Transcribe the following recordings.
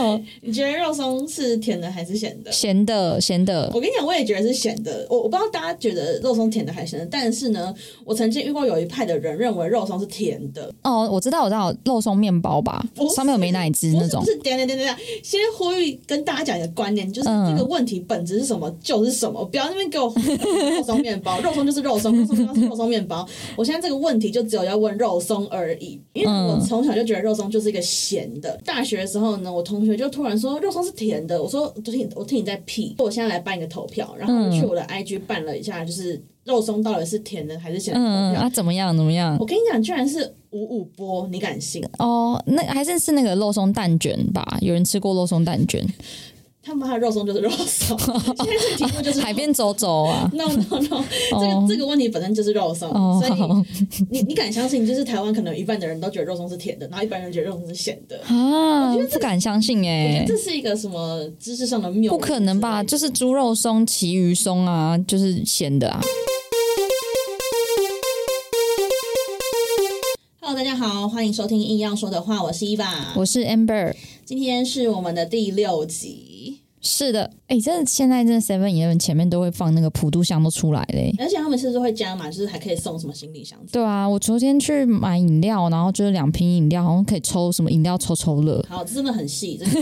哦，你觉得肉松是甜的还是咸的？咸的，咸的。我跟你讲，我也觉得是咸的。我我不知道大家觉得肉松甜的还是咸的，但是呢，我曾经遇过有一派的人认为肉松是甜的。哦，我知道，我知道，肉松面包吧上面有美奶滋那种不。是，等等等等等，先呼吁跟大家讲一个观念，就是嗯这个问题本质是什么就是什么，不要那边给我肉松面包，肉松就是肉松，肉松面包是肉松面包。我现在这个问题就只有要问肉松而已，因为我嗯从小就觉得肉松就是一个咸的。大学的时候呢，我同学就突然说肉松是甜的，我说我听我听你在屁，我现在来办一个投票，然后我去我的 IG 办了一下，就是肉松到底是甜的还是咸的投票。嗯啊，怎么样？怎么样我？跟你讲，居然是五五波，你敢信？哦，那还是是那个肉松蛋卷吧？有人吃过肉松蛋卷？他妈的肉松就是肉松，现在这个题目就是海边走走啊。No no no，这个、哦这个问题本身就是肉松，哦，所以好你 你敢相信，就是台湾可能有一半的人都觉得肉松是甜的，然后一半人觉得肉松是咸的。啊，不敢相信哎、这是一个什么知识上的谬？不可能吧？就是猪肉松、旗鱼松啊，就是咸的啊。Hello，大家好，欢迎收听硬要说的话，我是伊娃，我是 Amber，今天是我们的第六集。是的，哎、真的现在真的 Seven Eleven 前面都会放那个普渡箱都出来嘞。而且他们是不是会加码，就是还可以送什么行李箱？对啊，我昨天去买饮料，然后就是两瓶饮料，好像可以抽什么饮料抽抽乐。好，真的很细。真的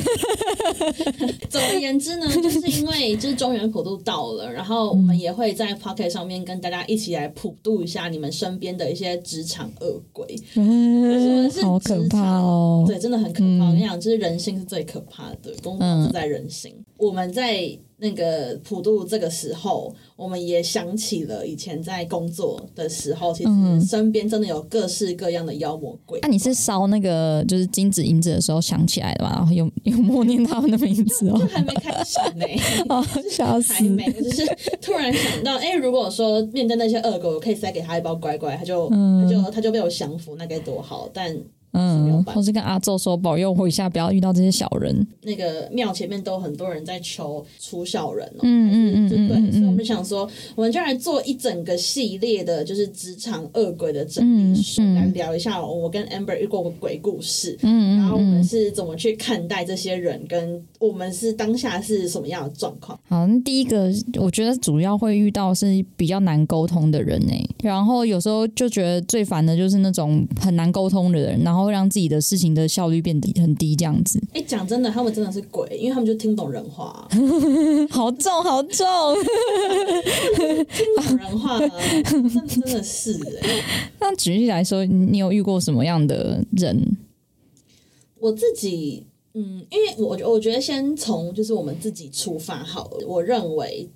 总而言之呢，就是因为就是中原普渡到了，然后我们也会在 Pocket 上面跟大家一起来普渡一下你们身边的一些职场恶鬼。嗯是好可怕哦！对，真的很可怕。我跟你讲，就是人性是最可怕的，工作自在人心。我们在那个普渡这个时候，我们也想起了以前在工作的时候，其实身边真的有各式各样的妖魔鬼。那、你是烧那个就是金子银子的时候想起来的吗？然后有 有默念他们的名字哦，还没开始呢，哦，笑死还！没，就是突然想到，哎、如果说面对那些恶狗，我可以塞给他一包乖乖，他就、他就他就被我降服，那该多好。但嗯，办法或是跟阿宙说保佑我一下，不要遇到这些小人。那个庙前面都很多人在求出小人哦，嗯嗯嗯对，所以我们就想说，我们就来做一整个系列的，就是职场恶鬼的整理术，嗯嗯来聊一下我跟 Amber 遇过的鬼故事，嗯然后我们。是怎么去看待这些人，跟我们是当下是什么样的状况。好，那第一个我觉得主要会遇到是比较难沟通的人呢，然后有时候就觉得最烦的就是那种很难沟通的人，然后让自己的事情的效率变低很低这样子。哎，讲真的，他们真的是鬼，因为他们就听不懂人话啊、好重好重，听不懂人话、啊，真的真的是哎、那举例来说，你有遇过什么样的人？我自己，嗯，因为我我觉得先从就是我们自己出发好了。我认为，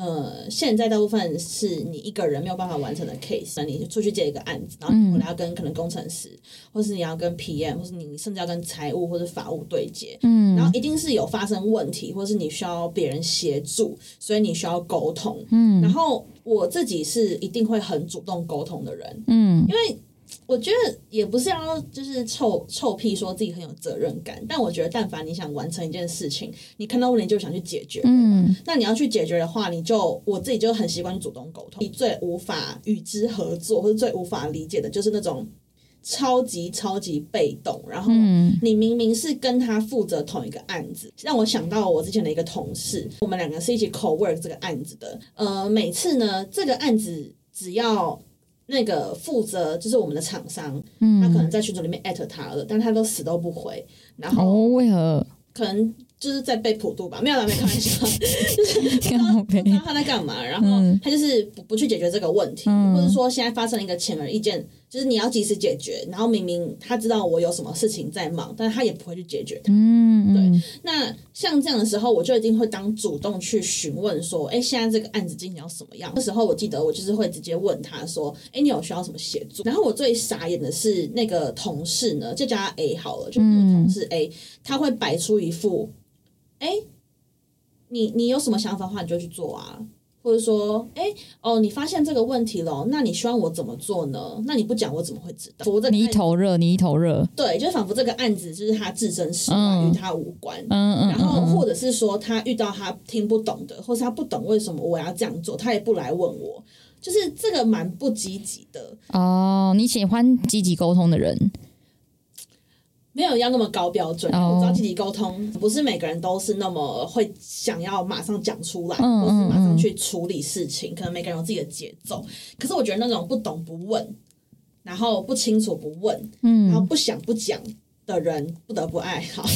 呃，现在大部分是你一个人没有办法完成的 case，那你出去接一个案子，然后你要跟可能工程师，或是你要跟 PM，或是你甚至要跟财务或者法务对接，嗯，然后一定是有发生问题，或是你需要别人协助，所以你需要沟通，嗯，然后我自己是一定会很主动沟通的人，嗯。因为我觉得也不是要就是臭臭屁说自己很有责任感，但我觉得但凡你想完成一件事情，你看到问题就想去解决，嗯那你要去解决的话，你就我自己就很习惯主动沟通。你最无法与之合作，或者最无法理解的就是那种。超级超级被动，然后嗯你明明是跟他负责同一个案子，让我想到我之前的一个同事，我们两个是一起 co work 这个案子的。呃，每次呢，这个案子只要那个负责就是我们的厂商，他可能在群组里面艾特他了，但他都死都不回，然后哦，为何？可能就是在被普渡吧，没有啦，没开玩笑，就是 不知道他在干嘛，然后他就是不不去解决这个问题，或者说现在发生了一个显而易见，就是你要及时解决，然后明明他知道我有什么事情在忙，但是他也不会去解决它。嗯嗯那像这样的时候，我就一定会当主动去询问说，哎，现在这个案子进行到什么样？那时候我记得我就是会直接问他说，哎，你有需要什么协助？然后我最傻眼的是那个同事呢，就叫他 A 好了，就那个同事 A，、他会摆出一副，哎，你你有什么想法的话，你就去做啊。或者说，哎，哦，你发现这个问题了，那你希望我怎么做呢？那你不讲，我怎么会知道？你一头热，你一头热。对，就仿佛这个案子就是他置身事外，嗯与他无关。嗯嗯然后嗯或者是说他遇到他听不懂的，或是他不懂为什么我要这样做，他也不来问我，就是这个蛮不积极的。哦，你喜欢积极沟通的人。没有要那么高标准。哦我知道积极沟通不是每个人都是那么会想要马上讲出来，嗯或是马上去处理事情，可能每个人有自己的节奏。可是我觉得那种不懂不问，然后不清楚不问，然后嗯，不想不讲的人，不得不爱好。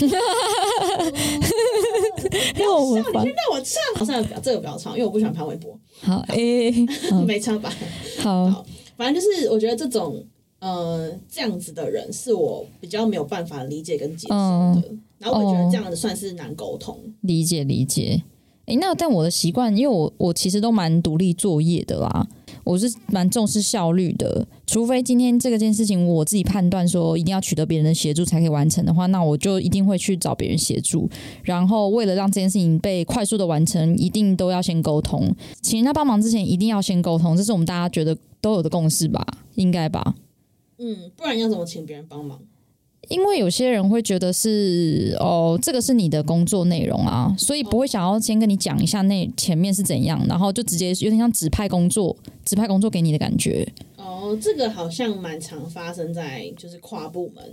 因为我们你先让我唱，算了，不要这个不要唱，因为我不喜欢潘玮柏，好诶、嗯没唱吧。好，反正就是我觉得这种呃这样子的人是我比较没有办法理解跟接受的，嗯然后我觉得这样子算是难沟通。理解理解。诶，那但我的习惯，因为我我其实都蛮独立作业的啦，我是蛮重视效率的。除非今天这个件事情我自己判断说一定要取得别人的协助才可以完成的话，那我就一定会去找别人协助。然后为了让这件事情被快速的完成，一定都要先沟通，请人家帮忙之前一定要先沟通，这是我们大家觉得都有的共识吧？应该吧？嗯，不然要怎么请别人帮忙？因为有些人会觉得是哦，这个是你的工作内容啊，所以不会想要先跟你讲一下那前面是怎样，然后就直接有点像指派工作，指派工作给你的感觉。哦，这个好像蛮常发生在就是跨部门，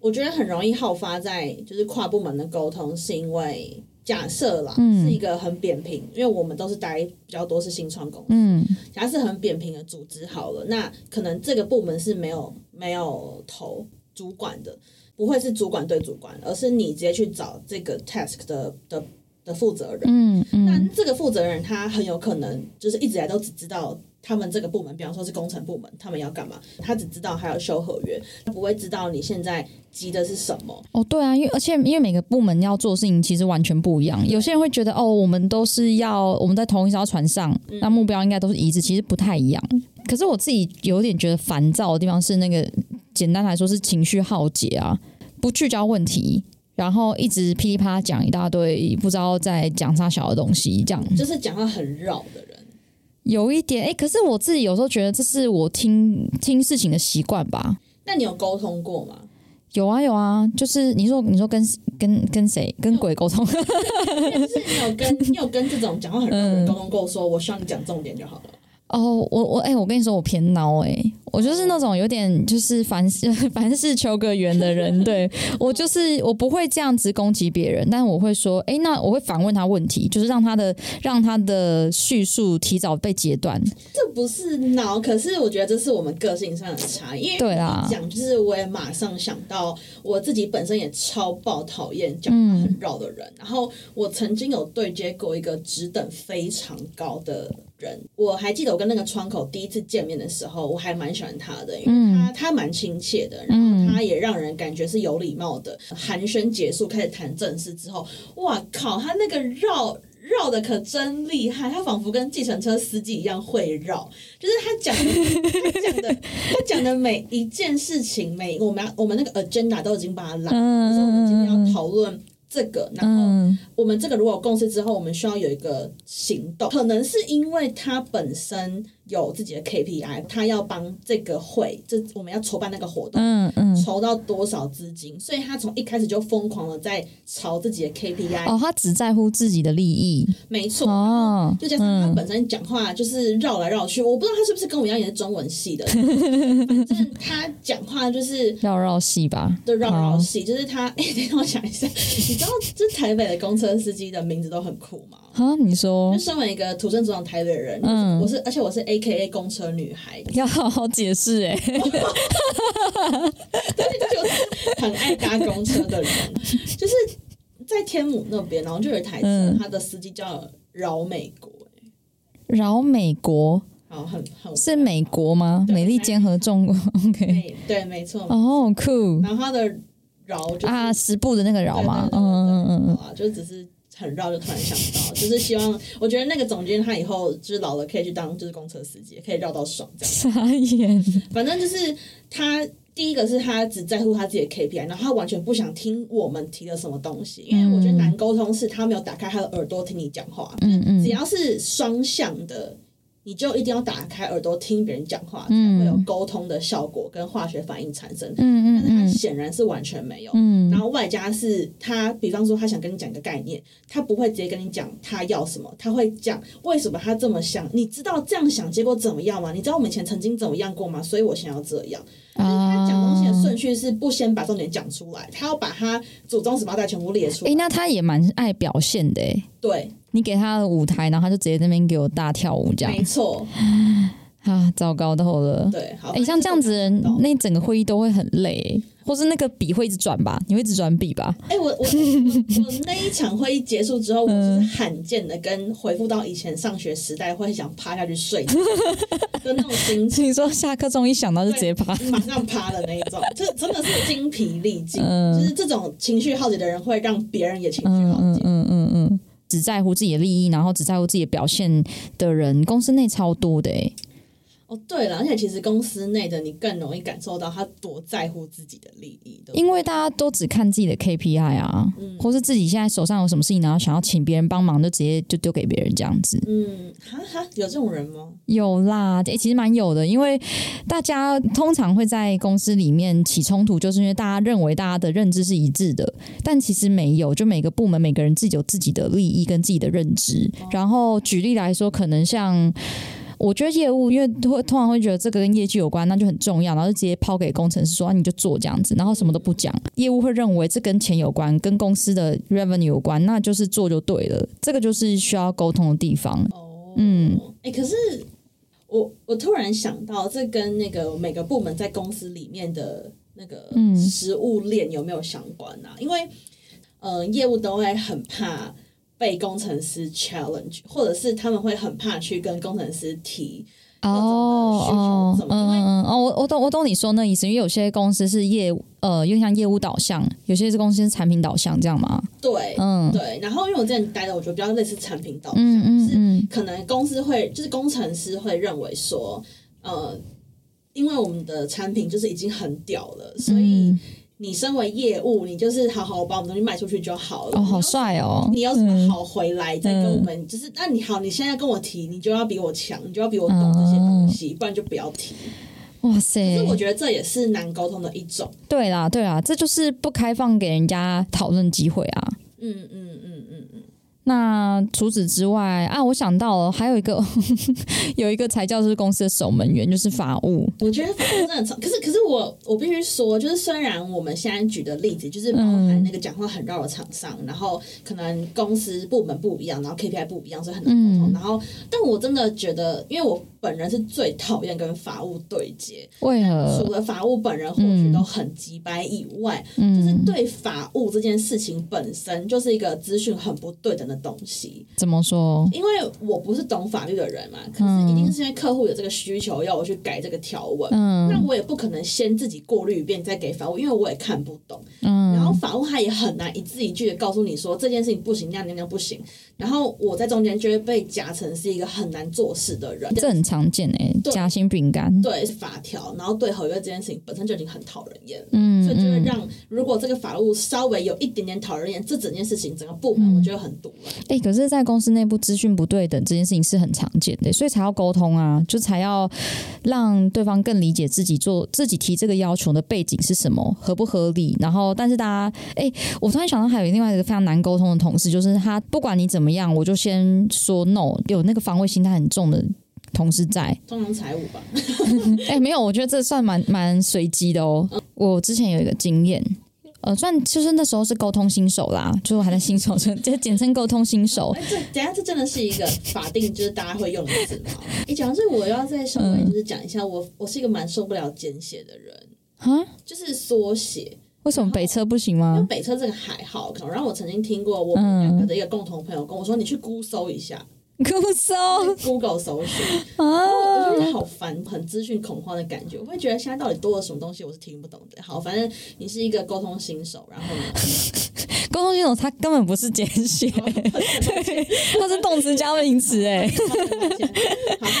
我觉得很容易好发在就是跨部门的沟通，是因为假设啦，是一个很扁平，因为我们都是待比较多是新创公司，嗯假设很扁平的组织好了，那可能这个部门是没有没有投主管的，不会是主管对主管，而是你直接去找这个 task 的的的负责人。嗯那嗯这个负责人他很有可能就是一直以来都只知道他们这个部门，比方说是工程部门，他们要干嘛，他只知道还要修合约，他不会知道你现在急的是什么。哦，对啊，因为而且因为每个部门要做的事情其实完全不一样，有些人会觉得哦，我们都是要我们在同一艘船上，那目标应该都是一致，其实不太一样。可是我自己有点觉得烦躁的地方是那个，简单来说是情绪耗竭啊，不聚焦问题，然后一直噼里啪啦讲一大堆不知道在讲啥小的东西，这样就是讲话很绕的人，有一点哎、诶可是我自己有时候觉得这是我听听事情的习惯吧。那你有沟通过吗？有啊有啊，就是你说你说跟跟跟谁跟鬼沟通？就 是你有跟你有跟这种讲话很绕的人沟通过，说我希望你讲重点就好了。哦，我我哎、我跟你说，我偏孬哎、我就是那种有点就是凡事 凡事求个圆的人，对我就是我不会这样子攻击别人，但我会说，哎、那我会反问他问题，就是让他的让他的叙述提早被截断。这不是脑，可是我觉得这是我们个性上的差异。因为对啦讲就是我也马上想到我自己本身也超爆讨厌讲话很绕的人，然后我曾经有对接过一个职等非常高的人，我还记得我跟那个窗口第一次见面的时候，我还蛮喜欢他的，因为他、他蛮亲切的，然后他也让人感觉是有礼貌的。寒暄结束开始谈正事之后，哇靠，他那个绕。绕的可真厉害，他仿佛跟计程车司机一样会绕，就是他讲的，他讲的，他讲的每一件事情，每我们要我们那个 agenda 都已经把它拉，就是我们今天要讨论这个，然后嗯我们这个如果有共识之后，我们需要有一个行动，可能是因为他本身有自己的 KPI，他要帮这个会，这我们要筹办那个活动，嗯嗯，筹到多少资金，所以他从一开始就疯狂的在朝自己的 KPI，、哦，他只在乎自己的利益。没错。哦，就加上他嗯本身讲话就是绕来绕去，我不知道他是不是跟我一样也是中文系的，反正他讲话就是 绕绕戏吧，对绕来绕戏，就是他。哎、等一下我想一下，你知道，这台北的公车司机的名字都很酷吗？啊，你说。就身为一个土生土长台北人，嗯。我是而且我是 A K A 公车女孩，要好好解释 哎、就是很爱搭公车的人，就是在天母那边，然后就有一台车，嗯。他的司机叫饶美国、欸。饶美国然后很很是美国吗？美利坚合众国，OK，对对，没错。哦，酷。然后他的饶就是啊，十步的那个饶嘛，对对对对嗯嗯嗯嗯，啊，就只是很绕，就突然想到，就是希望，我觉得那个总监他以后就是老了可以去当就是公车司机，可以绕到爽这样。傻眼，反正就是他第一个是他只在乎他自己的 KPI，然后他完全不想听我们提了什么东西，因为我觉得难沟通是他没有打开他的耳朵听你讲话，嗯嗯只要是双向的。你就一定要打开耳朵听别人讲话，嗯才会有沟通的效果跟化学反应产生。嗯但是他嗯显然是完全没有。嗯然后外加是他，比方说他想跟你讲一个概念，他不会直接跟你讲他要什么，他会讲为什么他这么想。你知道这样想结果怎么样吗？你知道我们以前曾经怎么样过吗？所以我想要这样。他讲东西的啊。顺序是不先把重点讲出来，他要把他祖宗十八代全部列出哎、来。那他也蛮爱表现的哎。对，你给他的舞台，然后他就直接在那边给我大跳舞，这样没错，啊，糟糕透了。对，好。哎、像这样子那整个会议都会很累欸，或是那个笔会一直转吧？你会一直转笔吧？哎、我我我我那一场会议结束之后，我嗯就是罕见的跟回复到以前上学时代会想趴下去睡觉 的那种心情。你说下课钟一响到就直接趴，马上趴的那一种，这真的是精疲力尽。嗯就是这种情绪耗竭的人，会让别人也情绪耗竭。嗯嗯嗯嗯，只在乎自己的利益，然后只在乎自己的表现的人，公司内超多的哎。哦，对了，而且其实公司内的你更容易感受到他多在乎自己的利益的。因为大家都只看自己的 KPI 啊，嗯或是自己现在手上有什么事情，然后想要请别人帮忙，就直接就丢给别人这样子。嗯，哈哈，有这种人吗？有啦，诶、其实蛮有的，因为大家通常会在公司里面起冲突，就是因为大家认为大家的认知是一致的，但其实没有，就每个部门每个人自己有自己的利益跟自己的认知。然后举例来说，可能像。我觉得业务，因为会通常会觉得这个跟业绩有关，那就很重要，然后就直接抛给工程师说、啊、你就做这样子，然后什么都不讲。业务会认为这跟钱有关，跟公司的 revenue 有关，那就是做就对了。这个就是需要沟通的地方。哦，嗯，哎、可是我我突然想到，这跟那个每个部门在公司里面的那个嗯食物链有没有相关啊？因为呃，业务都会很怕被工程师 challenge，或者是他们会很怕去跟工程师提。哦哦嗯嗯哦，我我懂我懂你说那意思，因为有些公司是业务呃，又像业务导向，有些是公司是产品导向，这样吗？对，嗯对。然后因为我之前待的，我觉得比较类似产品导向，嗯嗯可能公司会就是工程师会认为说，呃，因为我们的产品就是已经很屌了，所以嗯，你身为业务，你就是好好把我们东西卖出去就好了。哦，好帅哦，你有什么嗯好回来再跟我们？就是那你好，你现在跟我提，你就要比我强，你就要比我懂这些东西，不然就不要提。哇塞可是！我觉得这也是难沟通的一种。对啦对啦，这就是不开放给人家讨论机会啊。嗯嗯嗯嗯嗯，那除此之外啊，我想到了还有一个 有一个才叫是公司的守门员，就是法务。我觉得法务真的很长，可是可是我我必须说，就是虽然我们现在举的例子就是包含那个讲话很绕的厂商，然后可能公司部门不一样，然后 KPI 不一样，所以很难沟通。然后，但我真的觉得，因为我本人是最讨厌跟法务对接，为除？了法务本人或许都很鸡掰以外，就是嗯，对法务这件事情本身就是一个资讯很不对等的东西。怎么说？因为我不是懂法律的人嘛，可是一定是因为客户有这个需求要我去改这个条文，那嗯我也不可能先自己过滤一遍再给法务，因为我也看不懂。嗯，然后法务他也很难一字一句的告诉你说这件事情不行，那那样那样不行。然后我在中间就会被夹成是一个很难做事的人。这很常见诶、对夹心饼干。对法条，然后对合约这件事情本身就已经很讨人厌了。嗯所以就会嗯，让，如果这个法务稍微有一点点讨人厌，这整件事情整个部门我觉得很堵了。哎、可是，在公司内部资讯不对等这件事情是很常见的，所以才要沟通啊，就才要让对方更理解自己做自己提这个要求的背景是什么，合不合理。然后，但是大家，哎、我突然想到还有另外一个非常难沟通的同事，就是他不管你怎么样，我就先说 no，有那个防卫心态很重的。同事在，通常财务吧，哎、没有，我觉得这算蛮蛮随机的哦。我之前有一个经验，呃，算就是那时候是沟通新手啦，就是我还在新手，就就简称沟通新手。哎，这等一下这真的是一个法定，就是大家会用的字吗？你讲到这，我要再稍微就是讲一下，我我是一个蛮受不了简写的人，啊？就是缩写。为什么北车不行吗因为？北车这个还好，可能让我曾经听过我们两个的一个共同朋友跟我说，你去 Google 搜一下姑搜，Google 搜寻，啊！我就觉得好烦，很资讯恐慌的感觉。我会觉得现在到底多了什么东西，我是听不懂的。好，反正你是一个沟通新手，然后呢，沟通系统它根本不是简写，它是动词加名词哎。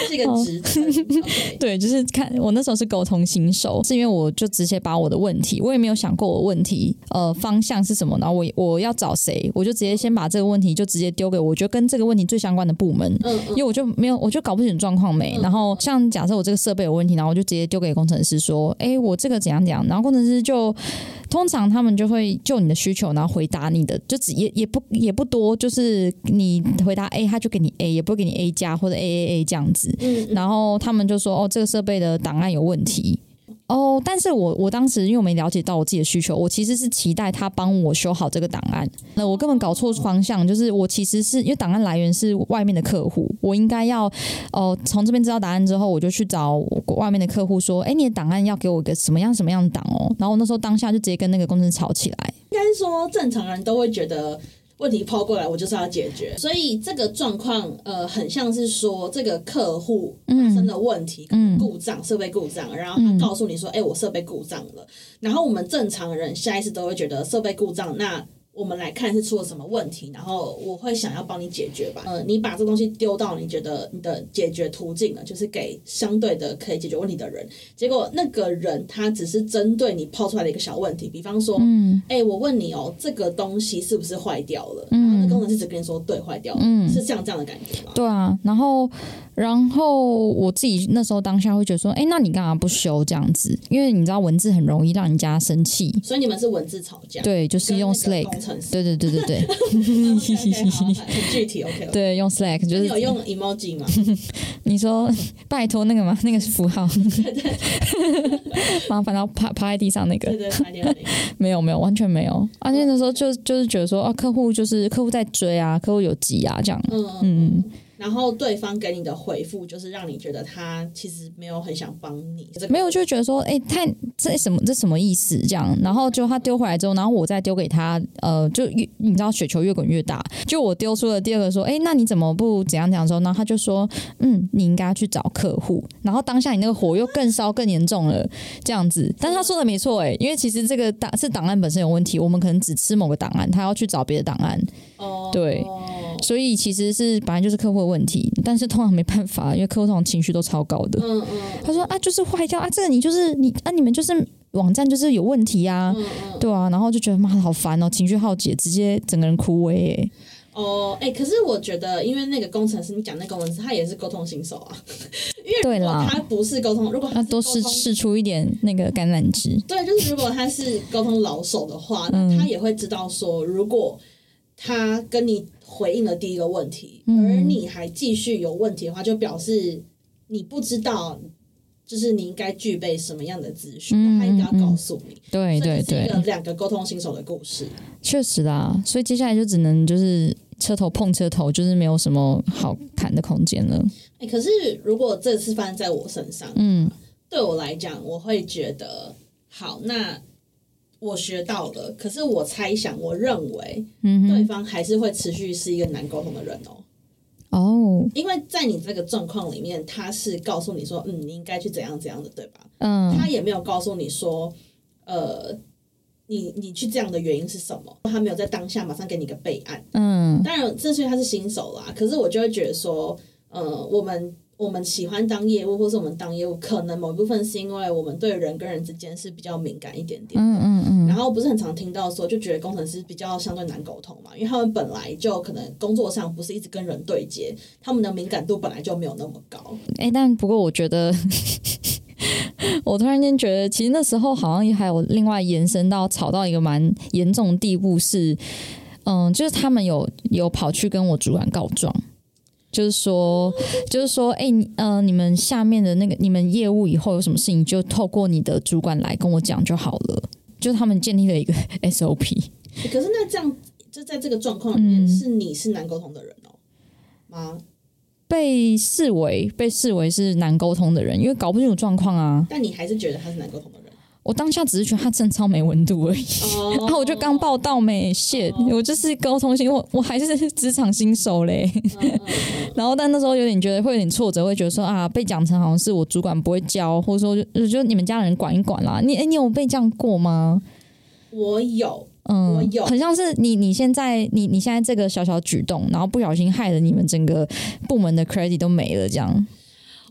是一个职 对，就是看我那时候是沟通新手，是因为我就直接把我的问题，我也没有想过我问题呃方向是什么，然后我我要找谁，我就直接先把这个问题就直接丢给我觉得跟这个问题最相关的部门。嗯嗯因为我就没有，我就搞不清楚状况没。然后像假设我这个设备有问题，然后我就直接丢给工程师说：“哎，我这个怎样怎样。”然后工程师就通常他们就会就你的需求，然后回答你的，就只也也不也不多，就是你回答 A，他就给你 A，也不会给你 A 加或者 A A A 这样子。嗯嗯，然后他们就说：“哦，这个设备的档案有问题。”哦，但是我我当时因为我没了解到我自己的需求，我其实是期待他帮我修好这个档案。那我根本搞错方向，就是我其实是因为档案来源是外面的客户，我应该要哦从这边知道答案之后，我就去找外面的客户说，哎，你的档案要给我个什么样什么样的档哦。然后我那时候当下就直接跟那个工程师吵起来。应该说正常人都会觉得。问题抛过来，我就是要解决，所以这个状况，呃，很像是说这个客户发生的问题，故障设备故障，然后他告诉你说，哎，我设备故障了，然后我们正常人下意识都会觉得设备故障，那。我们来看是出了什么问题，然后我会想要帮你解决吧。呃，你把这东西丢到你觉得你的解决途径了，就是给相对的可以解决问题的人。结果那个人他只是针对你抛出来的一个小问题，比方说，嗯，哎，我问你哦，这个东西是不是坏掉了？然后那工程师只跟你说对，坏掉了，是这样这样的感觉吗？对啊，然后。然后我自己那时候当下会觉得说，哎，那你干嘛不修这样子？因为你知道文字很容易让人家生气，所以你们是文字吵架。对，就是用 Slack。对对对对对。很具体，OK。对，用 Slack 就是有用 emoji 吗？你说拜托那个吗？那个是符号。麻烦到趴趴在地上那个。对对，没有没有，完全没有。啊，那时候就就是觉得说，啊，客户就是客户在追啊，客户有急啊，这样。嗯嗯。然后对方给你的回复就是让你觉得他其实没有很想帮你，没有就觉得说，哎，太这什么这什么意思这样？然后就他丢回来之后，然后我再丢给他，呃，就越你知道雪球越滚越大。就我丢出了第二个说，哎，那你怎么不怎样怎样？时候，然后他就说，嗯，你应该去找客户。然后当下你那个火又更烧更严重了，这样子。但是他说的没错，哎，因为其实这个档是档案本身有问题，我们可能只吃某个档案，他要去找别的档案。哦，对。所以其实是本来就是客户的问题，但是通常没办法，因为客户通常情绪都超高的。嗯嗯，他说啊，就是坏掉啊，这个你就是你啊，你们就是网站就是有问题啊，对啊，然后就觉得妈的好烦哦，情绪耗竭，直接整个人枯萎。哎，哦，哎，可是我觉得，因为那个工程师，你讲那工程师，他也是沟通新手啊。因为如果他不是沟通，如果他多试试出一点那个橄榄枝，对，就是如果他是沟通老手的话，那他也会知道说，如果他跟你。回应了第一个问题，而你还继续有问题的话，就表示你不知道，就是你应该具备什么样的资讯，他应该要告诉你。对对对，两个沟通新手的故事，确实啦。所以接下来就只能就是车头碰车头，就是没有什么好谈的空间了。哎，可是如果这次发生在我身上，嗯，对我来讲，我会觉得好那。我学到了，可是我猜想，我认为，嗯对方还是会持续是一个难沟通的人哦。哦，因为在你这个状况里面，他是告诉你说，嗯，你应该去怎样怎样的，对吧？嗯，他也没有告诉你说，呃，你你去这样的原因是什么？他没有在当下马上给你个备案。嗯，当然，这是因为他是新手啦。可是我就会觉得说，呃，我们。我们喜欢当业务，或是我们当业务，可能某一部分是因为我们对人跟人之间是比较敏感一点点。嗯嗯嗯。然后不是很常听到说，就觉得工程师比较相对难沟通嘛，因为他们本来就可能工作上不是一直跟人对接，他们的敏感度本来就没有那么高。哎，但不过我觉得，我突然间觉得，其实那时候好像也还有另外延伸到吵到一个蛮严重的地步，是嗯，就是他们有有跑去跟我主管告状。就是说，就是说，哎，呃，你们下面的那个，你们业务以后有什么事情，就透过你的主管来跟我讲就好了。就他们建立了一个 SOP。可是那这样，就在这个状况里面，是你是难沟通的人哦吗？被视为被视为是难沟通的人，因为搞不清楚状况啊。但你还是觉得他是难沟通的人。我当下只是觉得他真超没温度而已，然后我就刚报道没谢，我就是沟通型，我我还是职场新手嘞，然后但那时候有点觉得会有点挫折，会觉得说啊被讲成好像是我主管不会教，或者说就就你们家人管一管啦，你哎你有被这样过吗？我有，嗯，我有，很像是你你现在你你现在这个小小举动，然后不小心害了你们整个部门的 credit 都没了这样。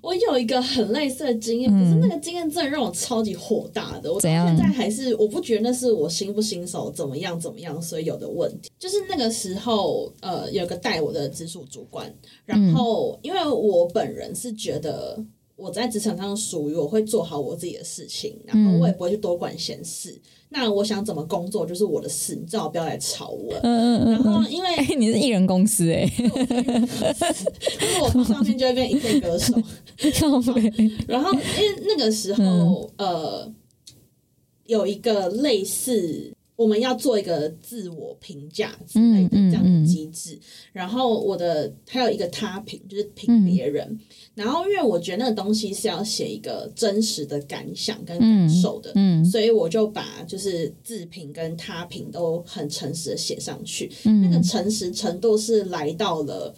我有一个很类似的经验，可是那个经验真的让我超级火大的。我到现在还是我不觉得那是我新不新手怎么样怎么样，所以有的问题。就是那个时候，呃，有个带我的直属主管，然后因为我本人是觉得我在职场上属于我会做好我自己的事情，然后我也不会去多管闲事。那我想怎么工作就是我的事，你最好不要来吵我。嗯嗯然后因为你是艺人公司哎，就是我上面就会变一个歌手。然后因为那个时候，呃，有一个类似我们要做一个自我评价之类的这样的嗯机制，然后我的还有一个他评，就是评别人。然后因为我觉得那个东西是要写一个真实的感想跟感受的，嗯所以我就把就是自评跟他评都很诚实的写上去。那个嗯诚实程度是来到了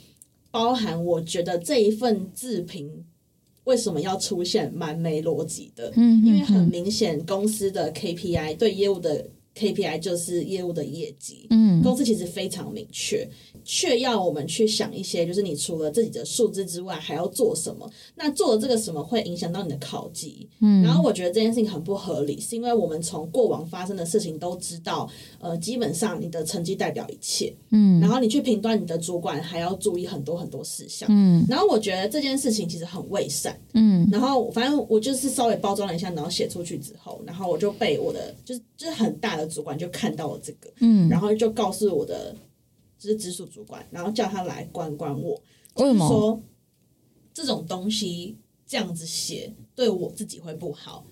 包含我觉得这一份自评为什么要出现蛮没逻辑的，嗯因为很明显公司的 KPI 对业务的 KPI 就是业务的业绩，嗯公司其实非常明确，却要我们去想一些，就是你除了自己的数字之外，还要做什么？那做了这个什么会影响到你的考绩？嗯然后我觉得这件事情很不合理，是因为我们从过往发生的事情都知道，呃，基本上你的成绩代表一切，嗯然后你去评断你的主管还要注意很多很多事项。嗯然后我觉得这件事情其实很伪善，嗯然后反正我就是稍微包装了一下，然后写出去之后，然后我就被我的就是就是很大的主管就看到了这个，嗯，然后就告诉我的就是直属主管，然后叫他来管管我，为什么？说这种东西这样子写对我自己会不好。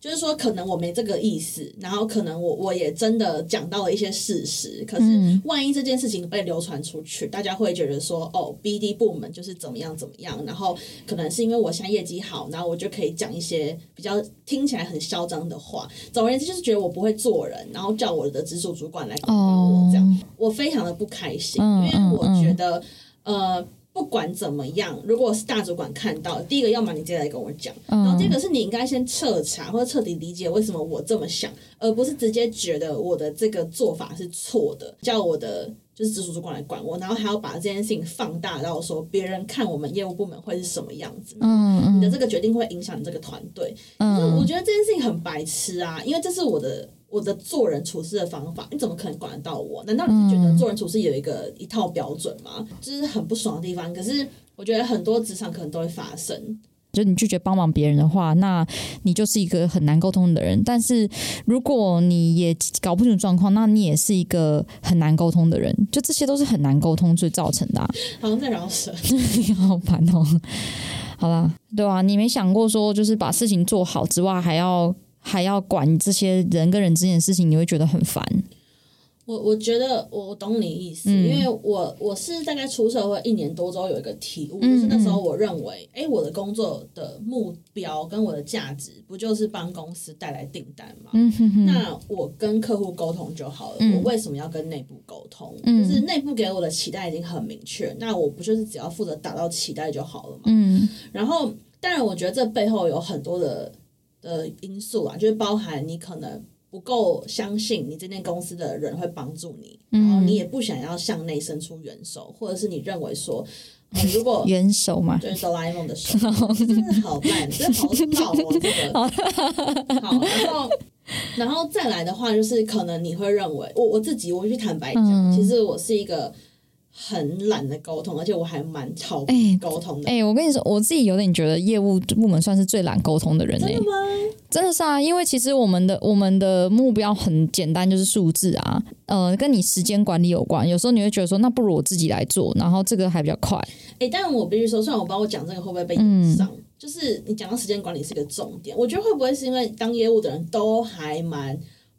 就是说，可能我没这个意思，然后可能我我也真的讲到了一些事实，可是嗯万一这件事情被流传出去，大家会觉得说，哦，BD 部门就是怎么样怎么样，然后可能是因为我现在业绩好，然后我就可以讲一些比较听起来很嚣张的话。总而言之，就是觉得我不会做人，然后叫我的直属主管来管管我，这样、我非常的不开心，嗯因为我觉得，呃。不管怎么样，如果是大主管看到，第一个要么你直接来跟我讲，然后第二个是你应该先彻查或者彻底理解为什么我这么想，而不是直接觉得我的这个做法是错的，叫我的就是直属主管来管我，然后还要把这件事情放大到说别人看我们业务部门会是什么样子，嗯你的这个决定会影响你这个团队。嗯，我觉得这件事情很白痴啊，因为这是我的我的做人处事的方法，你怎么可能管得到我？难道你是觉得做人处事有一个一套标准吗？就是很不爽的地方。可是我觉得很多职场可能都会发生。就你拒绝帮忙别人的话，那你就是一个很难沟通的人。但是如果你也搞不清楚状况，那你也是一个很难沟通的人。就这些都是很难沟通最造成的、啊。好像在饶舌，你 好烦哦。好啦，对啊，你没想过说，就是把事情做好之外，还要还要管这些人跟人之间的事情，你会觉得很烦。我我觉得我我懂你意思，嗯因为我我是大概出社会一年多之后有一个体悟，嗯就是那时候我认为，哎、我的工作的目标跟我的价值不就是帮公司带来订单吗？嗯哼哼，那我跟客户沟通就好了，嗯我为什么要跟内部沟通？嗯就是内部给我的期待已经很明确，那我不就是只要负责达到期待就好了嘛？嗯然后，当然，我觉得这背后有很多的的因素啊，就是包含你可能不够相信你这间公司的人会帮助你，然后你也不想要向内伸出援手，或者是你认为说，呃、如果援手嘛，就是哆啦 A 梦的手，真的好烂，真的好老哦，这个。好，然后。然后再来的话，就是可能你会认为，我我自己，我去坦白讲，嗯其实我是一个很懒得沟通，而且我还蛮逃避哎沟通的。哎、我跟你说，我自己有点觉得业务部门算是最懒沟通的人哎、真的吗？真的是啊，因为其实我们的我们的目标很简单，就是数字啊，呃，跟你时间管理有关。有时候你会觉得说，那不如我自己来做，然后这个还比较快。哎、但我必须说，虽然我不知道我讲这个会不会被嗯影上，就是你讲到时间管理是一个重点，我觉得会不会是因为当业务的人都还蛮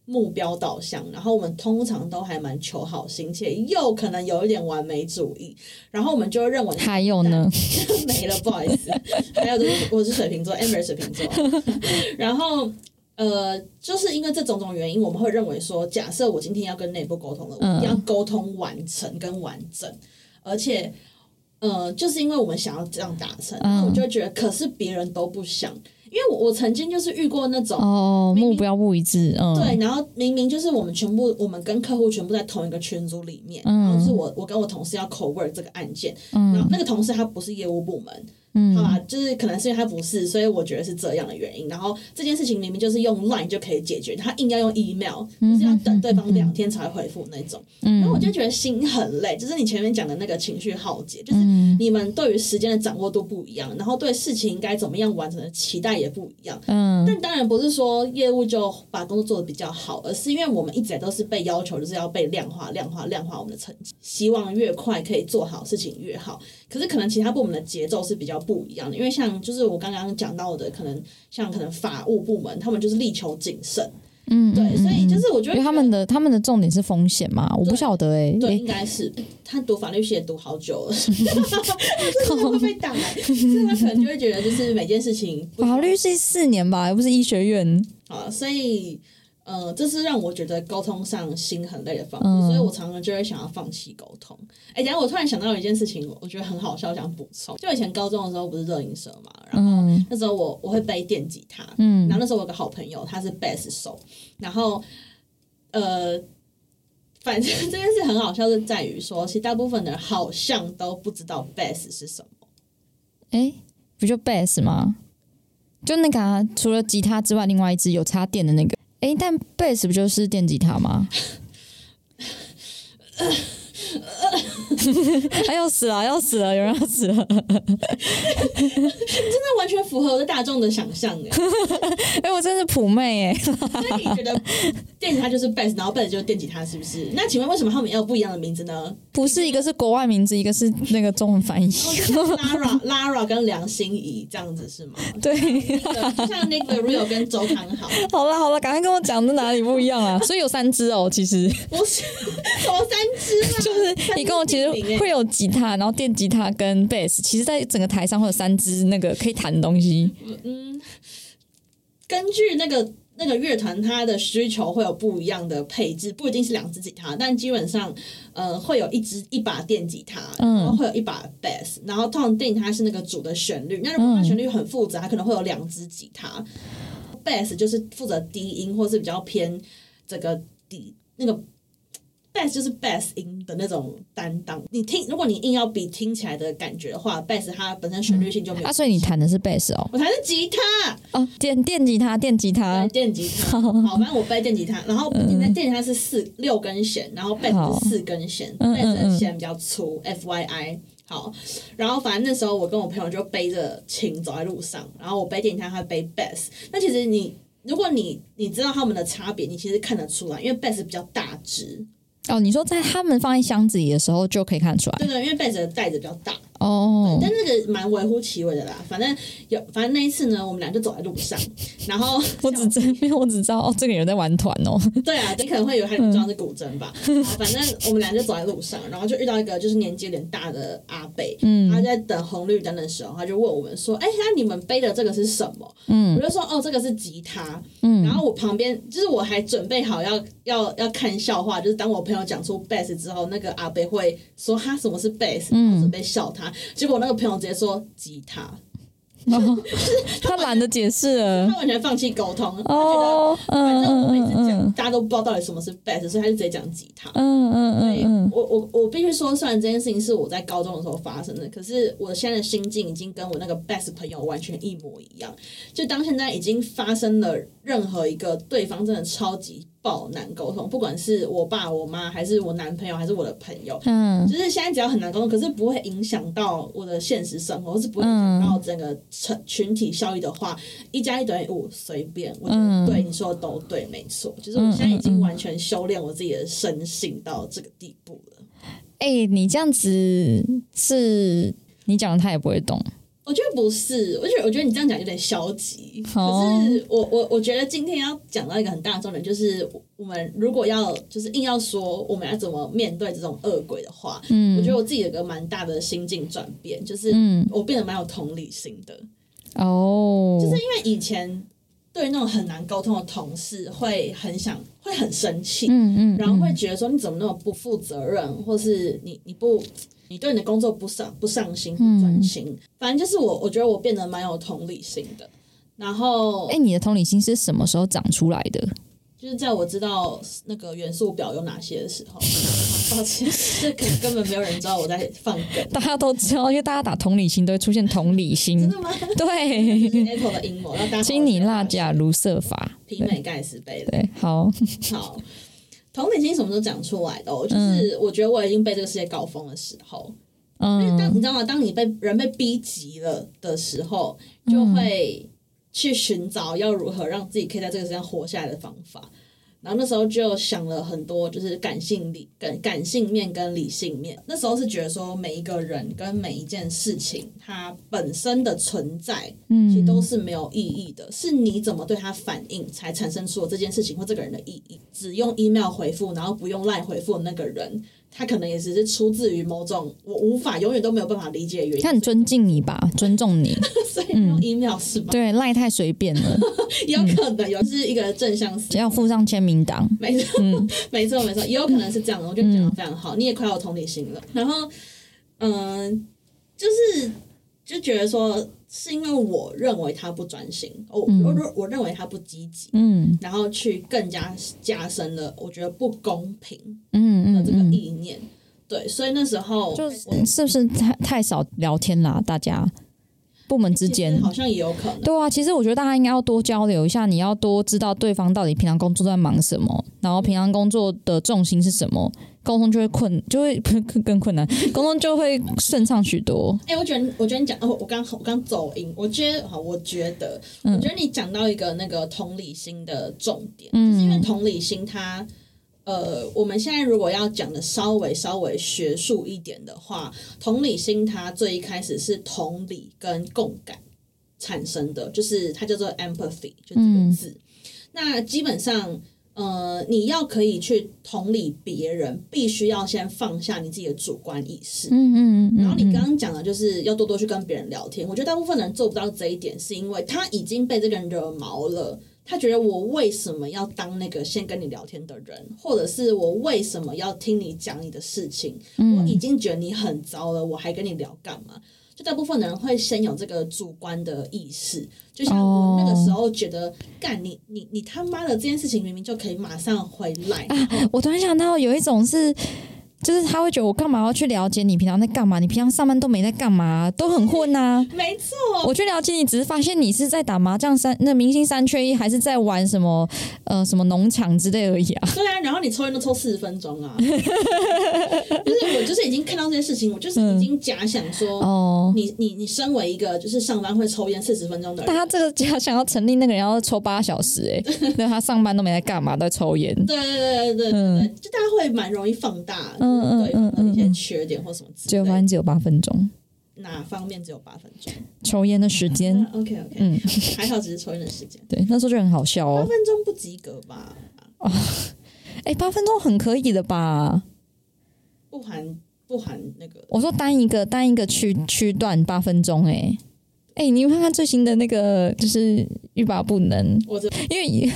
目标导向，然后我们通常都还蛮求好心切，又可能有一点完美主义，然后我们就会认为还有呢，没了，不好意思，还有就是我是水瓶座，amber 水瓶座，然后。呃，就是因为这种种原因，我们会认为说，假设我今天要跟内部沟通了，我一定要沟通完成跟完整，而且，呃，就是因为我们想要这样达成，我就会觉得，可是别人都不想，因为我我曾经就是遇过那种，哦，目标不一致，嗯，对，然后明明就是我们全部，我们跟客户全部在同一个群组里面，嗯。然后是我我跟我同事要 co work 这个案件，嗯。然后那个同事他不是业务部门，嗯好吧，就是可能是因为他不是，所以我觉得是这样的原因。然后这件事情明明就是用 Line 就可以解决，他硬要用 email，就是要等对方两天才回复那种。然后我就觉得心很累，就是你前面讲的那个情绪耗竭，就是你们对于时间的掌握度不一样，然后对事情应该怎么样完成的期待也不一样。嗯但当然不是说业务就把工作做得比较好，而是因为我们一直都是被要求就是要被量化、量化、量化我们的成绩，希望越快可以做好事情越好。可是可能其他部门的节奏是比较较不一样的，因为像就是我刚刚讲到的，可能像可能法务部门，他们就是力求谨慎，嗯，对，嗯所以就是嗯我觉得因为他们的他们的重点是风险嘛，我不晓得哎、对，欸应该是。他读法律系也读好久了，真 的 会被打来，所以他可能就会觉得就是每件事情法律系四年吧，又不是医学院。啊，所以呃，这是让我觉得沟通上心很累的方式，嗯所以我常常就会想要放弃沟通。哎，等一下我突然想到一件事情，我觉得很好笑，想补充。就以前高中的时候不是热音社嘛，然后嗯那时候我我会背电吉他，嗯然后那时候我有个好朋友，他是贝斯手，然后呃。反正这件事很好笑，是在于说，其实大部分的人好像都不知道 bass 是什么。哎、不就 bass 吗？就那个、啊、除了吉他之外，另外一只有插电的那个。哎、但贝斯不就是电吉他吗？哎，要死了，要死了，有人要死了！真的完全符合我的大众的想象哎，哎、我真是普妹哎、所以你觉得电吉他就是 bass，然后 bass 就是电吉他，是不是？那请问为什么他们要不一样的名字呢？不是一个是国外名字，一个是那个中文翻译。Lara Lara 跟梁心怡这样子是吗？对，就像 Nick the Real 跟周汤好，好了好了，赶快跟我讲这哪里不一样啊？所以有三只哦，其实不是什么三只啊，就是你跟我其实会有吉他，然后电吉他跟贝斯，其实在整个台上会有三支那个可以弹的东西。嗯根据那个那个乐团它的需求会有不一样的配置，不一定是两支吉他，但基本上呃会有一支一把电吉他，嗯然后会有一把 bass，然后通常电吉他是那个主的旋律，那如果它旋律很复杂，它可能会有两支吉他，bass 就是负责低音或是比较偏这个底那个。Bass 就是 bass 音的那种担当，你听，如果你硬要比听起来的感觉的话，bass 它本身旋律性就没有。啊，所以你弹的是贝斯哦？我弹是吉他，哦，电电吉他，电吉他，，电吉他，好，反正我背电吉他，然后电电吉他是四六根弦，然后贝斯好。是四根弦，嗯贝斯的嗯弦比较粗，F Y I。好，然后反正那时候我跟我朋友就背着琴走在路上，然后我背电吉他，他背 bass。那其实你如果你你知道他们的差别，你其实看得出来，因为 bass 比较大只，哦，你说在他们放在箱子里的时候就可以看出来。对对，因为被子的袋子比较大，哦。但那个蛮微乎其微的啦。反正有，反正那一次呢，我们俩就走在路上，然后我只知，因为我只知道哦，这个人在玩团哦。对啊，你可能会以为他装的是古筝吧。好反正我们俩就走在路上，然后就遇到一个就是年纪有点大的阿伯，嗯，他在等红绿灯的时候，他就问我们说：“哎、那你们背的这个是什么？”嗯，我就说：“哦，这个是吉他。”嗯，然后我旁边就是我还准备好要要要看笑话，就是当我朋友讲出 bass 之后，那个阿伯会说：“他什么是 bass？” 然后准备笑他，结果那个朋友直接说：“吉他。” 他懒得解释了他。完全放弃沟通，他觉得哦，反嗯正我每次嗯讲，大家都不知道到底什么是 bass，所以他就直接讲吉他。嗯嗯嗯，我我我必须说，虽然这件事情是我在高中的时候发生的，可是我现在的心境已经跟我那个 best 朋友完全一模一样。就当现在已经发生了任何一个对方真的超级爆难沟通，不管是我爸、我妈，还是我男朋友，还是我的朋友，嗯就是现在只要很难沟通，可是不会影响到我的现实生活，或是不会影响到整个群群体效益的话，一加一等于五，随便，我觉得对你说的都对，没错。就是我现在已经完全修炼我自己的生性到这个地步了。哎、你这样子是你讲的他也不会懂。我觉得不是，我觉得我觉得你这样讲有点消极。哦可是我我我觉得今天要讲到一个很大的重点，就是我们如果要就是硬要说我们要怎么面对这种恶鬼的话，嗯，我觉得我自己有个蛮大的心境转变，就是我变得蛮有同理心的。哦，就是因为以前对那种很难沟通的同事会很想会很生气，嗯嗯，然后会觉得说你怎么那么不负责任，或是你你不你对你的工作不上不上心不专心，反正就是我我觉得我变得蛮有同理心的。然后哎、你的同理心是什么时候长出来的？就是在我知道那个元素表有哪些的时候，抱歉，这可能根本没有人知道我在放梗，大家都知道，因为大家打同理心都会出现同理心真。的吗？对，是 Apple 的阴谋，让大家金尼蜡甲如色法。媲美盖茨杯的。对，好，好，同理心什么时候讲出来的哦？就是我觉得我已经被这个世界搞疯的时候，因为当嗯你知道吗？当你被人被逼急了的时候，就会去寻找要如何让自己可以在这个世界上活下来的方法。然后那时候就想了很多，就是感性理感感性面跟理性面。那时候是觉得说，每一个人跟每一件事情，它本身的存在，嗯，其实都是没有意义的，是你怎么对它反应，才产生出了这件事情或这个人的意义。只用 email 回复，然后不用 line 回复的那个人。他可能也只是出自于某种我无法永远都没有办法理解的原因。他很尊敬你吧，尊重你，所以用 email 是吧？对，赖太随便了，有可能有是一个正向思，只要附上签名档，没错，没错，没错，也有可能是这样的。我觉得讲的非常好，你也快有同理心了。然后，嗯，就是就觉得说。是因为我认为他不专心，我我我认为他不积极，嗯，然后去更加加深了我觉得不公平，嗯的这个意念，对，所以那时候就是不是太太少聊天啦，大家。部门之间好像也有可能。对啊，其实我觉得大家应该要多交流一下，你要多知道对方到底平常工作在忙什么，然后平常工作的重心是什么，沟通就会困，就会更 更困难，沟通就会顺畅许多。哎，我觉得，我觉得你讲，哦，我刚我刚走音，我觉得，好，我觉得，我觉得你讲到一个那个同理心的重点，就是因为同理心它。呃，我们现在如果要讲的稍微稍微学术一点的话，同理心它最一开始是同理跟共感产生的，就是它叫做 empathy，就这个字。那基本上，呃，你要可以去同理别人，必须要先放下你自己的主观意识。嗯嗯嗯。然后你刚刚讲的就是要多多去跟别人聊天。我觉得大部分人做不到这一点，是因为他已经被这个人惹毛了。他觉得我为什么要当那个先跟你聊天的人，或者是我为什么要听你讲你的事情？我已经觉得你很糟了，我还跟你聊干嘛？就大部分的人会先有这个主观的意识，就像我那个时候觉得，干你你你他妈的这件事情明明就可以马上回来。啊我突然想到有一种是。就是他会觉得我干嘛要去了解你平常在干嘛？你平常上班都没在干嘛，都很混呐。没错，我去了解你，只是发现你是在打麻将三那明星三缺一，还是在玩什么呃什么农场之类而已啊。对啊，然后你抽烟都抽四十分钟啊。就是我就是已经看到这件事情，我就是已经假想说，哦，你你你身为一个就是上班会抽烟四十分钟的人，但他这个假想要成立那个人要抽八小时哎，那他上班都没在干嘛，在抽烟。对对对对对对，就大家会蛮容易放大。嗯嗯嗯嗯，一些缺点或什么，只有发现只有八分钟，哪方面只有八分钟？抽烟的时间，OK OK，嗯，还好只是抽烟的时间，对，那时候就很好笑哦，八分钟不及格吧？啊，哎，八分钟很可以的吧？不含不含那个，我说单一个单一个区区段八分钟，哎。哎，你看看最新的那个，就是欲罢不能。我这因为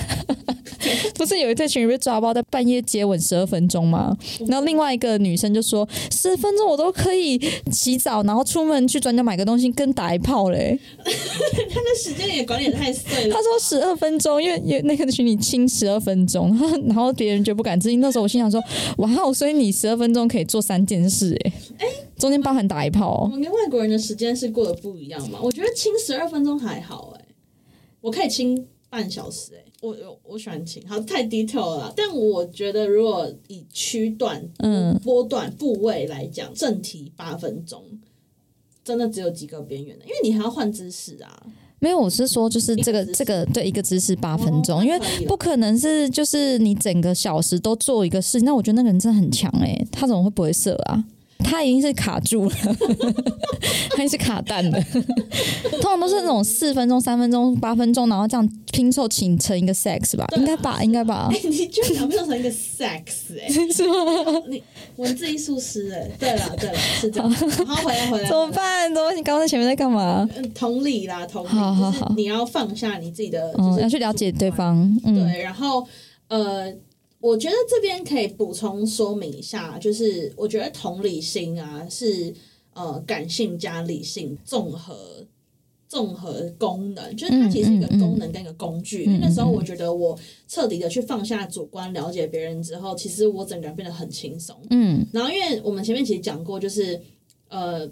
不是有一对情侣被抓包在半夜接吻十二分钟吗？然后另外一个女生就说十分钟我都可以洗澡，然后出门去转角买个东西跟打一炮嘞。他的时间也管理太碎了。他说十二分钟，因为有那个群里亲十二分钟，然后别人就不敢置信。那时候我心想说，哇哦，所以你十二分钟可以做三件事，哎哎，中间包含打一炮。我跟外国人的时间是过得不一样嘛？我觉得。亲十二分钟还好哎，我可以亲半小时哎，我我我喜欢琴，好太 detail 了。但我觉得如果以区段、嗯波段、部位来讲，正题八分钟，真的只有几个边缘的，因为你还要换姿势啊。没有，我是说就是这个这个对一个姿势八分钟，因为不可能是就是你整个小时都做一个事，那我觉得那个人真的很强哎，他怎么会不会射啊？他已经是卡住了，他是卡蛋的。通常都是那种四分钟、三分钟、八分钟，然后这样拼凑成成一个 sex 吧？应该吧？应该吧？哎你居然拼凑成一个 sex 哎？是吗？你文字艺术师哎？对了对了，是这样。好，回来回来。怎么办？怎么？你刚刚在前面在干嘛？嗯同理啦，同理，就是你要放下你自己的，就是要去了解对方。嗯对，然后呃。我觉得这边可以补充说明一下，就是我觉得同理心啊是呃感性加理性综合综合功能，就是它其实是一个功能跟一个工具。那时候我觉得我彻底的去放下主观，了解别人之后，其实我整个人变得很轻松。嗯，然后因为我们前面其实讲过，就是呃。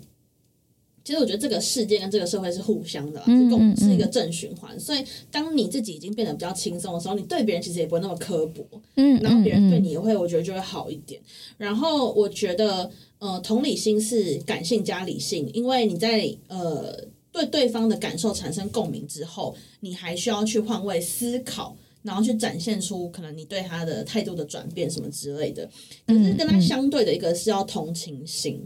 其实我觉得这个世界跟这个社会是互相的，是共是一个正循环。所以当你自己已经变得比较轻松的时候，你对别人其实也不会那么刻薄，嗯，然后别人对你也会，我觉得就会好一点。然后我觉得，呃，同理心是感性加理性，因为你在呃对对方的感受产生共鸣之后，你还需要去换位思考。然后去展现出可能你对他的态度的转变什么之类的。可是跟他相对的一个是要同情心。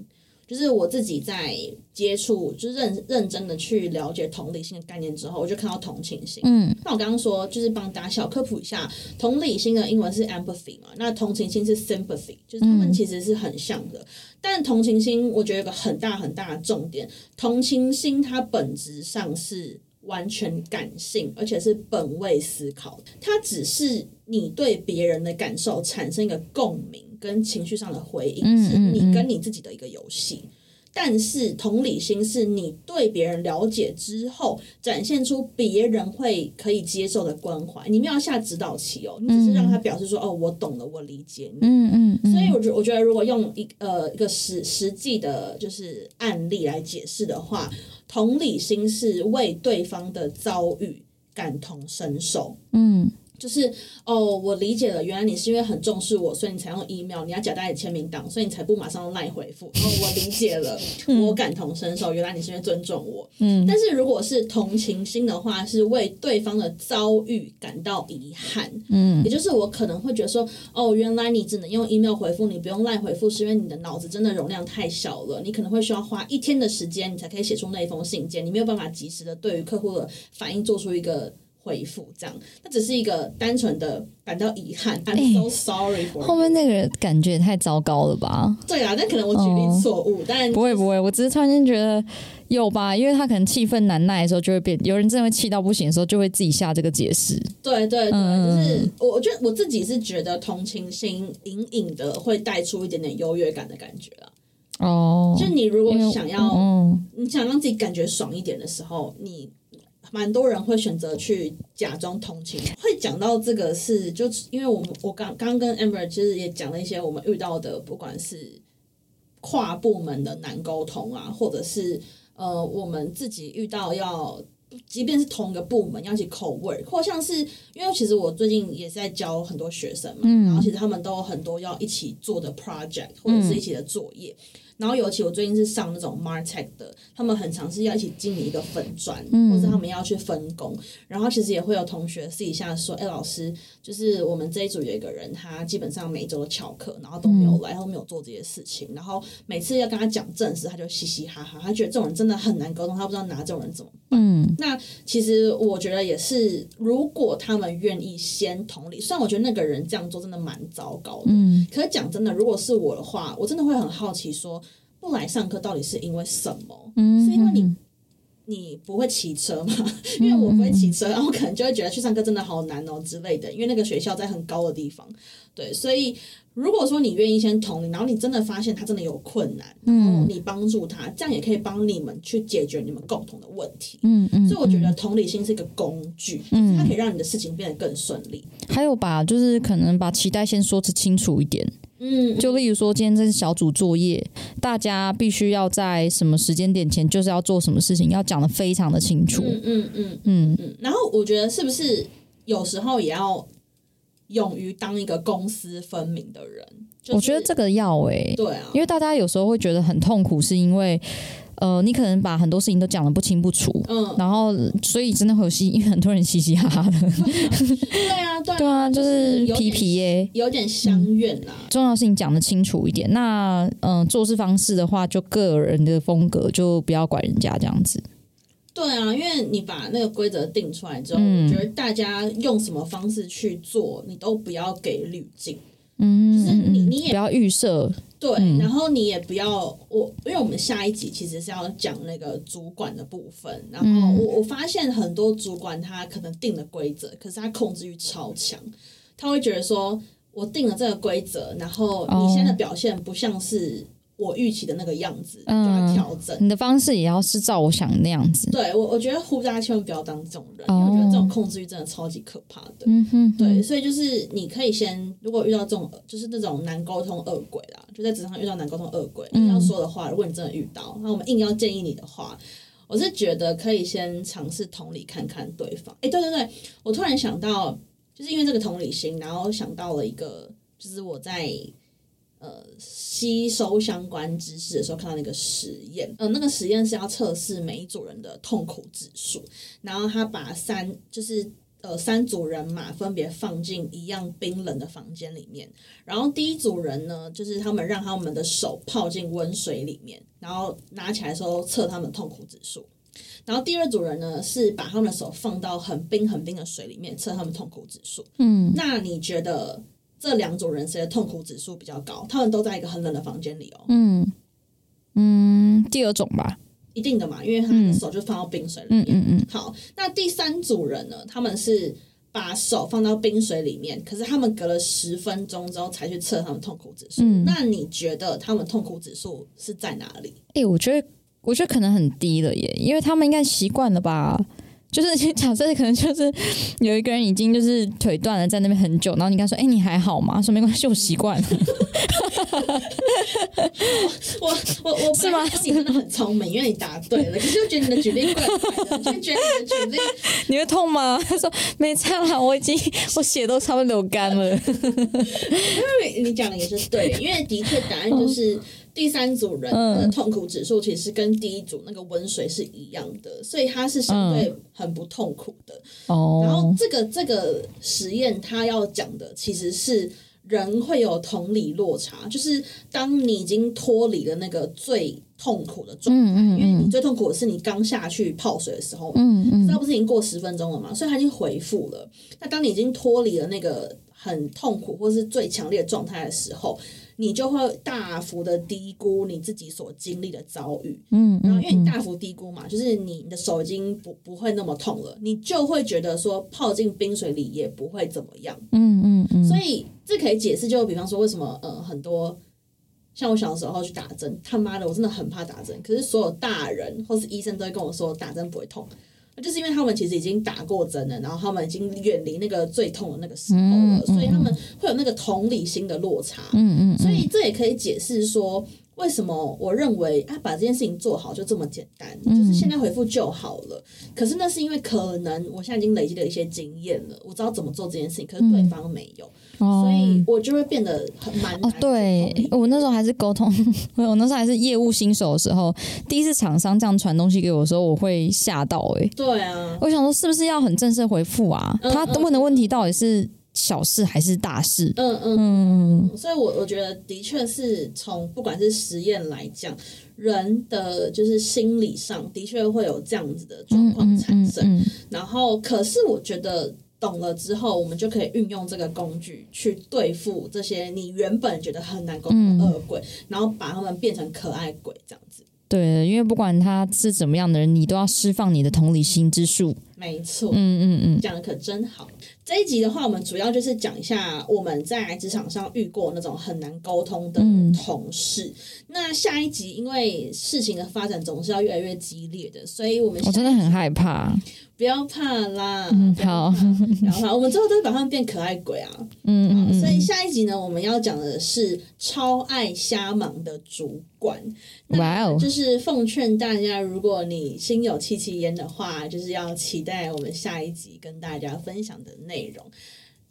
就是我自己在接触，就是认认真的去了解同理心的概念之后，我就看到同情心。嗯，那我刚刚说就是帮大家小科普一下，同理心的英文是 empathy 嘛，那同情心是 sympathy，就是他们其实是很像的。但同情心我觉得有个很大很大的重点，同情心它本质上是完全感性，而且是本位思考，它只是你对别人的感受产生一个共鸣。跟情绪上的回应是你跟你自己的一个游戏，但是同理心是你对别人了解之后，展现出别人会可以接受的关怀。你没有下指导棋哦，你只是让他表示说：“哦，我懂了，我理解你。”嗯嗯。所以我觉我觉得，如果用一呃一个实实际的，就是案例来解释的话，同理心是为对方的遭遇感同身受。嗯。就是哦，我理解了，原来你是因为很重视我，所以你才用 email，你要夹带签名档，所以你才不马上用赖回复。哦，我理解了，我感同身受，原来你是因为尊重我。嗯，但是如果是同情心的话，是为对方的遭遇感到遗憾。嗯，也就是我可能会觉得说，哦，原来你只能用 email 回复，你不用赖回复，是因为你的脑子真的容量太小了，你可能会需要花一天的时间，你才可以写出那一封信件，你没有办法及时的对于客户的反应做出一个。回复这样，那只是一个单纯的感到遗憾。I'm so sorry for 后面那个感觉也太糟糕了吧？对啊，但可能我举例错误，但不会不会，我只是突然间觉得有吧，因为他可能气氛难耐的时候就会变，有人真的会气到不行的时候就会自己下这个解释。对对对，就是我我觉得我自己是觉得同情心隐隐的会带出一点点优越感的感觉啊。哦，就你如果想要，嗯你想让自己感觉爽一点的时候，你。蛮多人会选择去假装同情。会讲到这个是，就因为我们我刚刚跟 Amber 其实也讲了一些我们遇到的，不管是跨部门的难沟通啊，或者是呃我们自己遇到要，即便是同一个部门要一起口味，或像是因为其实我最近也是在教很多学生嘛，然后其实他们都有很多要一起做的 project 或者是一起的作业。然后尤其我最近是上那种 martech 的，他们很常是要一起经营一个粉砖，或者他们要去分工。然后其实也会有同学私底下说：“哎，老师，就是我们这一组有一个人，他基本上每周都翘课，然后都没有来，都没有做这些事情。然后每次要跟他讲正事，他就嘻嘻哈哈，他觉得这种人真的很难沟通，他不知道拿这种人怎么办。嗯那其实我觉得也是，如果他们愿意先同理，虽然我觉得那个人这样做真的蛮糟糕的，嗯可是讲真的，如果是我的话，我真的会很好奇说。不来上课到底是因为什么？嗯是因为你你不会骑车吗？因为我不会骑车，然后可能就会觉得去上课真的好难哦之类的。因为那个学校在很高的地方，对，所以如果说你愿意先同理，然后你真的发现他真的有困难，然后你帮助他，这样也可以帮你们去解决你们共同的问题。嗯嗯，所以我觉得同理心是一个工具，嗯，它可以让你的事情变得更顺利。还有把就是可能把期待先说清楚一点。嗯，就例如说，今天这是小组作业，大家必须要在什么时间点前，就是要做什么事情，要讲的非常的清楚。嗯嗯嗯嗯嗯。然后我觉得是不是有时候也要勇于当一个公私分明的人？我觉得这个要诶，对啊，因为大家有时候会觉得很痛苦，是因为。呃，你可能把很多事情都讲的不清不楚，嗯，然后所以真的会有嘻，因为很多人嘻嘻哈哈的，对啊，对啊，就是皮皮耶，有点相怨呐。重要事情讲的清楚一点，那嗯，做事方式的话，就个人的风格，就不要管人家这样子。对啊，因为你把那个规则定出来之后，我觉得大家用什么方式去做，你都不要给滤镜。嗯，就是你你也不要预设，对，然后你也不要我，因为我们下一集其实是要讲那个主管的部分，然后我我发现很多主管他可能定了规则，可是他控制欲超强，他会觉得说我定了这个规则，然后你现在的表现不像是。我预期的那个样子，就要调整。你的方式也要是照我想那样子。对，我我觉得呼大家千万不要当这种人，因为我觉得这种控制欲真的超级可怕的。嗯哼。对，所以就是你可以先，如果遇到这种就是那种难沟通恶鬼啦，就在职场遇到难沟通恶鬼，你要说的话，如果你真的遇到，那我们硬要建议你的话，我是觉得可以先尝试同理看看对方。哎，对对对，我突然想到，就是因为这个同理心，然后想到了一个，就是我在。呃，吸收相关知识的时候看到那个实验，呃，那个实验是要测试每一组人的痛苦指数，然后他把三就是呃三组人马分别放进一样冰冷的房间里面，然后第一组人呢，就是他们让他们的手泡进温水里面，然后拿起来的时候测他们痛苦指数。然后第二组人呢，是把他们的手放到很冰很冰的水里面测他们痛苦指数。嗯，那你觉得这两种人谁的痛苦指数比较高？他们都在一个很冷的房间里哦。嗯嗯，第二种吧。一定的嘛，因为他的手就放到冰水里面。嗯嗯嗯，好，那第三组人呢？他们是把手放到冰水里面，可是他们隔了十分钟之后才去测他们痛苦指数。嗯那你觉得他们痛苦指数是在哪里？哎、我觉得我觉得可能很低了耶，因为他们应该习惯了吧。就是 假设可能就是有一个人已经就是腿断了，在那边很久，然后你跟他说：“哎、你还好吗？”说没关系，我习惯了。我我我是吗你真的很聪明，因为你答对了，可是我觉得你的举例怪怪的，就觉得你的举例 你会痛吗？他说没差啦，我已经我血都差不多流干了。因为你讲的也是对，因为的确答案就是第三组人的痛苦指数其实跟第一组那个温水是一样的，所以它是相对很不痛苦的。然后哦，这个这个实验它要讲的其实是人会有同理落差，就是当你已经脱离了那个最痛苦的状态，嗯嗯因为你最痛苦的是你刚下去泡水的时候嘛，嗯嗯。那不是已经过十分钟了嘛，所以它已经回复了。那当你已经脱离了那个很痛苦或是最强烈的状态的时候，你就会大幅的低估你自己所经历的遭遇。嗯然后嗯因为你大幅低估嘛，就是你你的手已经不不会那么痛了，你就会觉得说泡进冰水里也不会怎么样。嗯嗯嗯，所以这可以解释，就比方说为什么呃很多像我小时候去打针，他妈的我真的很怕打针，可是所有大人或是医生都会跟我说打针不会痛。那就是因为他们其实已经打过针了，然后他们已经远离那个最痛的那个时候了，所以他们会有那个同理心的落差。嗯嗯所以这也可以解释说，为什么我认为啊，把这件事情做好就这么简单，就是现在回复就好了。可是那是因为可能我现在已经累积了一些经验了，我知道怎么做这件事情，可是对方没有，哦。所以我就会变得很蛮难哦，对我那时候还是沟通，我那时候还是业务新手的时候，第一次厂商这样传东西给我的时候，我会吓到哎、欸。对啊，我想说是不是要很正式回复啊？嗯他问的问题到底是小事还是大事？嗯嗯。嗯所以我，我觉得的确是从不管是实验来讲，人的就是心理上的确会有这样子的状况产生。嗯然后，可是我觉得懂了之后，我们就可以运用这个工具去对付这些你原本觉得很难沟通的恶鬼，然后把他们变成可爱鬼这样子。对，因为不管他是怎么样的人，你都要释放你的同理心之术。没错，嗯嗯嗯，讲的可真好。这一集的话，我们主要就是讲一下我们在职场上遇过那种很难沟通的嗯同事。那下一集，因为事情的发展总是要越来越激烈的，所以我们我真的很害怕。不要怕啦，好怕不要怕，我们最后都会把他们变可爱鬼啊。嗯嗯嗯，所以下一集呢，我们要讲的是超爱瞎忙的主管。哇哦就是奉劝大家，如果你心有戚戚焉的话，就是要期待我们下一集跟大家分享的内容。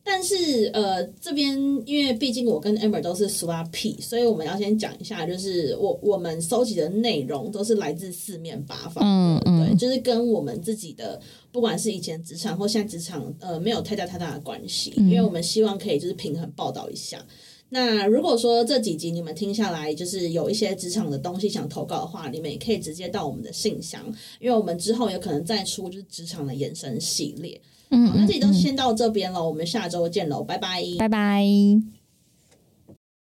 但是呃，这边因为毕竟我跟 Amber 都是 s w a P，所以我们要先讲一下，就是我我们搜集的内容都是来自四面八方的，嗯嗯对，就是跟我们自己的不管是以前职场或现在职场，呃，没有太大太大的关系，因为我们希望可以就是平衡报道一下。那如果说这几集你们听下来，就是有一些职场的东西想投稿的话，你们也可以直接到我们的信箱，因为我们之后有可能再出就是职场的延伸系列。嗯好，那这里都先到这边了，我们下周见喽，拜拜。拜拜。